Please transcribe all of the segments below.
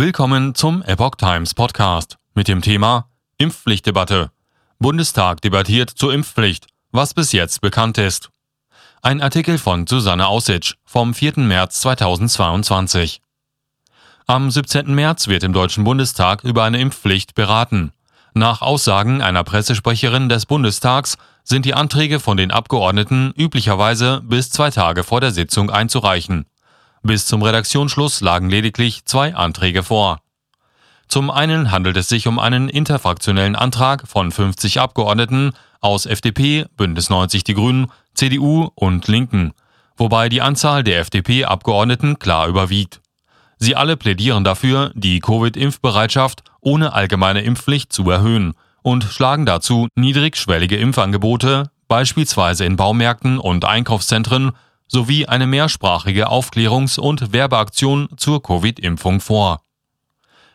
Willkommen zum Epoch Times Podcast mit dem Thema Impfpflichtdebatte. Bundestag debattiert zur Impfpflicht, was bis jetzt bekannt ist. Ein Artikel von Susanne Aussitsch vom 4. März 2022. Am 17. März wird im Deutschen Bundestag über eine Impfpflicht beraten. Nach Aussagen einer Pressesprecherin des Bundestags sind die Anträge von den Abgeordneten üblicherweise bis zwei Tage vor der Sitzung einzureichen. Bis zum Redaktionsschluss lagen lediglich zwei Anträge vor. Zum einen handelt es sich um einen interfraktionellen Antrag von 50 Abgeordneten aus FDP, Bündnis 90 Die Grünen, CDU und Linken, wobei die Anzahl der FDP-Abgeordneten klar überwiegt. Sie alle plädieren dafür, die Covid-Impfbereitschaft ohne allgemeine Impfpflicht zu erhöhen und schlagen dazu niedrigschwellige Impfangebote, beispielsweise in Baumärkten und Einkaufszentren, sowie eine mehrsprachige Aufklärungs- und Werbeaktion zur Covid-Impfung vor.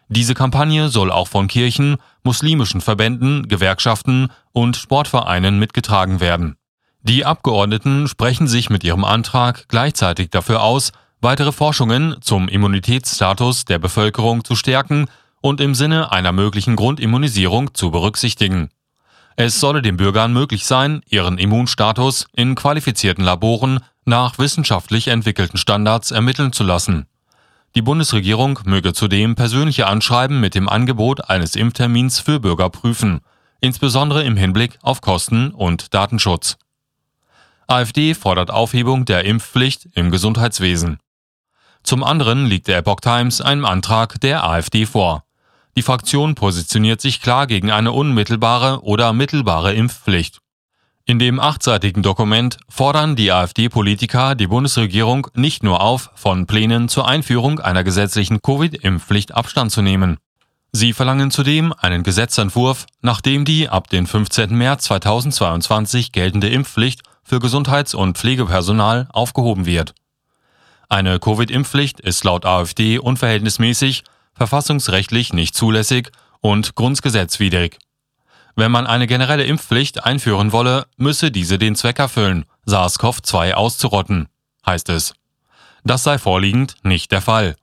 Diese Kampagne soll auch von Kirchen, muslimischen Verbänden, Gewerkschaften und Sportvereinen mitgetragen werden. Die Abgeordneten sprechen sich mit ihrem Antrag gleichzeitig dafür aus, weitere Forschungen zum Immunitätsstatus der Bevölkerung zu stärken und im Sinne einer möglichen Grundimmunisierung zu berücksichtigen. Es solle den Bürgern möglich sein, ihren Immunstatus in qualifizierten Laboren nach wissenschaftlich entwickelten Standards ermitteln zu lassen. Die Bundesregierung möge zudem persönliche Anschreiben mit dem Angebot eines Impftermins für Bürger prüfen, insbesondere im Hinblick auf Kosten und Datenschutz. AfD fordert Aufhebung der Impfpflicht im Gesundheitswesen. Zum anderen liegt der Epoch Times einem Antrag der AfD vor. Die Fraktion positioniert sich klar gegen eine unmittelbare oder mittelbare Impfpflicht. In dem achtseitigen Dokument fordern die AfD-Politiker die Bundesregierung nicht nur auf, von Plänen zur Einführung einer gesetzlichen Covid-Impfpflicht Abstand zu nehmen. Sie verlangen zudem einen Gesetzentwurf, nachdem die ab dem 15. März 2022 geltende Impfpflicht für Gesundheits- und Pflegepersonal aufgehoben wird. Eine Covid-Impfpflicht ist laut AfD unverhältnismäßig, verfassungsrechtlich nicht zulässig und grundgesetzwidrig. Wenn man eine generelle Impfpflicht einführen wolle, müsse diese den Zweck erfüllen, SARS-CoV-2 auszurotten, heißt es. Das sei vorliegend nicht der Fall.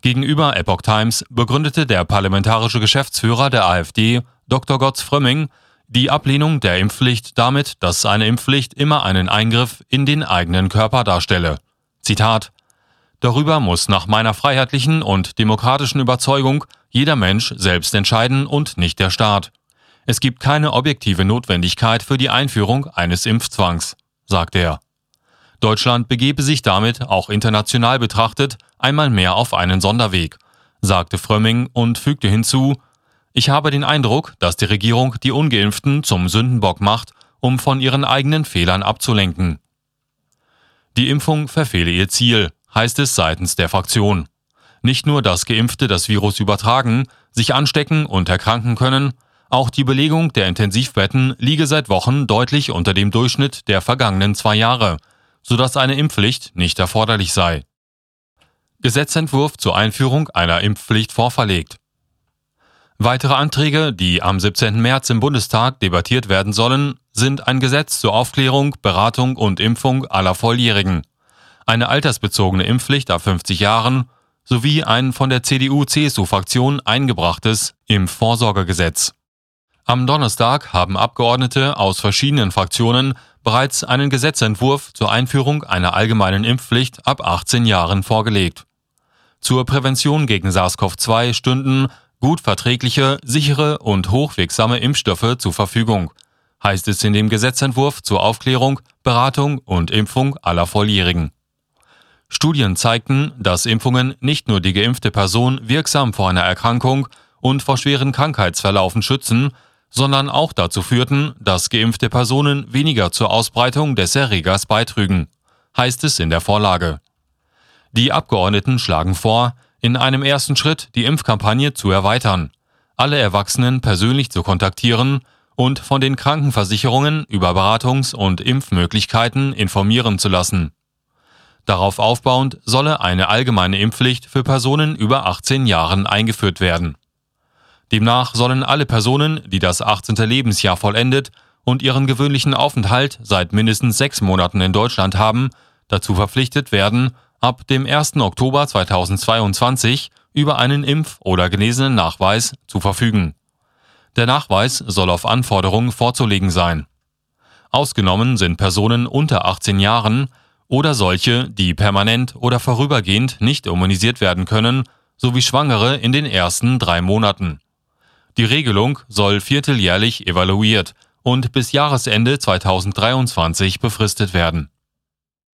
Gegenüber Epoch Times begründete der parlamentarische Geschäftsführer der AfD, Dr. Gotz Frömming, die Ablehnung der Impfpflicht damit, dass eine Impfpflicht immer einen Eingriff in den eigenen Körper darstelle. Zitat Darüber muss nach meiner freiheitlichen und demokratischen Überzeugung jeder Mensch selbst entscheiden und nicht der Staat. Es gibt keine objektive Notwendigkeit für die Einführung eines Impfzwangs, sagt er. Deutschland begebe sich damit, auch international betrachtet, einmal mehr auf einen Sonderweg, sagte Frömming und fügte hinzu, ich habe den Eindruck, dass die Regierung die ungeimpften zum Sündenbock macht, um von ihren eigenen Fehlern abzulenken. Die Impfung verfehle ihr Ziel, heißt es seitens der Fraktion. Nicht nur, dass Geimpfte das Virus übertragen, sich anstecken und erkranken können, auch die Belegung der Intensivbetten liege seit Wochen deutlich unter dem Durchschnitt der vergangenen zwei Jahre, sodass eine Impfpflicht nicht erforderlich sei. Gesetzentwurf zur Einführung einer Impfpflicht vorverlegt. Weitere Anträge, die am 17. März im Bundestag debattiert werden sollen, sind ein Gesetz zur Aufklärung, Beratung und Impfung aller Volljährigen, eine altersbezogene Impfpflicht ab 50 Jahren sowie ein von der CDU-CSU-Fraktion eingebrachtes Impfvorsorgegesetz. Am Donnerstag haben Abgeordnete aus verschiedenen Fraktionen bereits einen Gesetzentwurf zur Einführung einer allgemeinen Impfpflicht ab 18 Jahren vorgelegt. Zur Prävention gegen SARS-CoV-2 stünden gut verträgliche, sichere und hochwirksame Impfstoffe zur Verfügung, heißt es in dem Gesetzentwurf zur Aufklärung, Beratung und Impfung aller Volljährigen. Studien zeigten, dass Impfungen nicht nur die geimpfte Person wirksam vor einer Erkrankung und vor schweren Krankheitsverlaufen schützen, sondern auch dazu führten, dass geimpfte Personen weniger zur Ausbreitung des Erregers beitrügen, heißt es in der Vorlage. Die Abgeordneten schlagen vor, in einem ersten Schritt die Impfkampagne zu erweitern, alle Erwachsenen persönlich zu kontaktieren und von den Krankenversicherungen über Beratungs- und Impfmöglichkeiten informieren zu lassen. Darauf aufbauend solle eine allgemeine Impfpflicht für Personen über 18 Jahren eingeführt werden. Demnach sollen alle Personen, die das 18. Lebensjahr vollendet und ihren gewöhnlichen Aufenthalt seit mindestens sechs Monaten in Deutschland haben, dazu verpflichtet werden, ab dem 1. Oktober 2022 über einen Impf- oder genesenen Nachweis zu verfügen. Der Nachweis soll auf Anforderung vorzulegen sein. Ausgenommen sind Personen unter 18 Jahren oder solche, die permanent oder vorübergehend nicht immunisiert werden können, sowie Schwangere in den ersten drei Monaten. Die Regelung soll vierteljährlich evaluiert und bis Jahresende 2023 befristet werden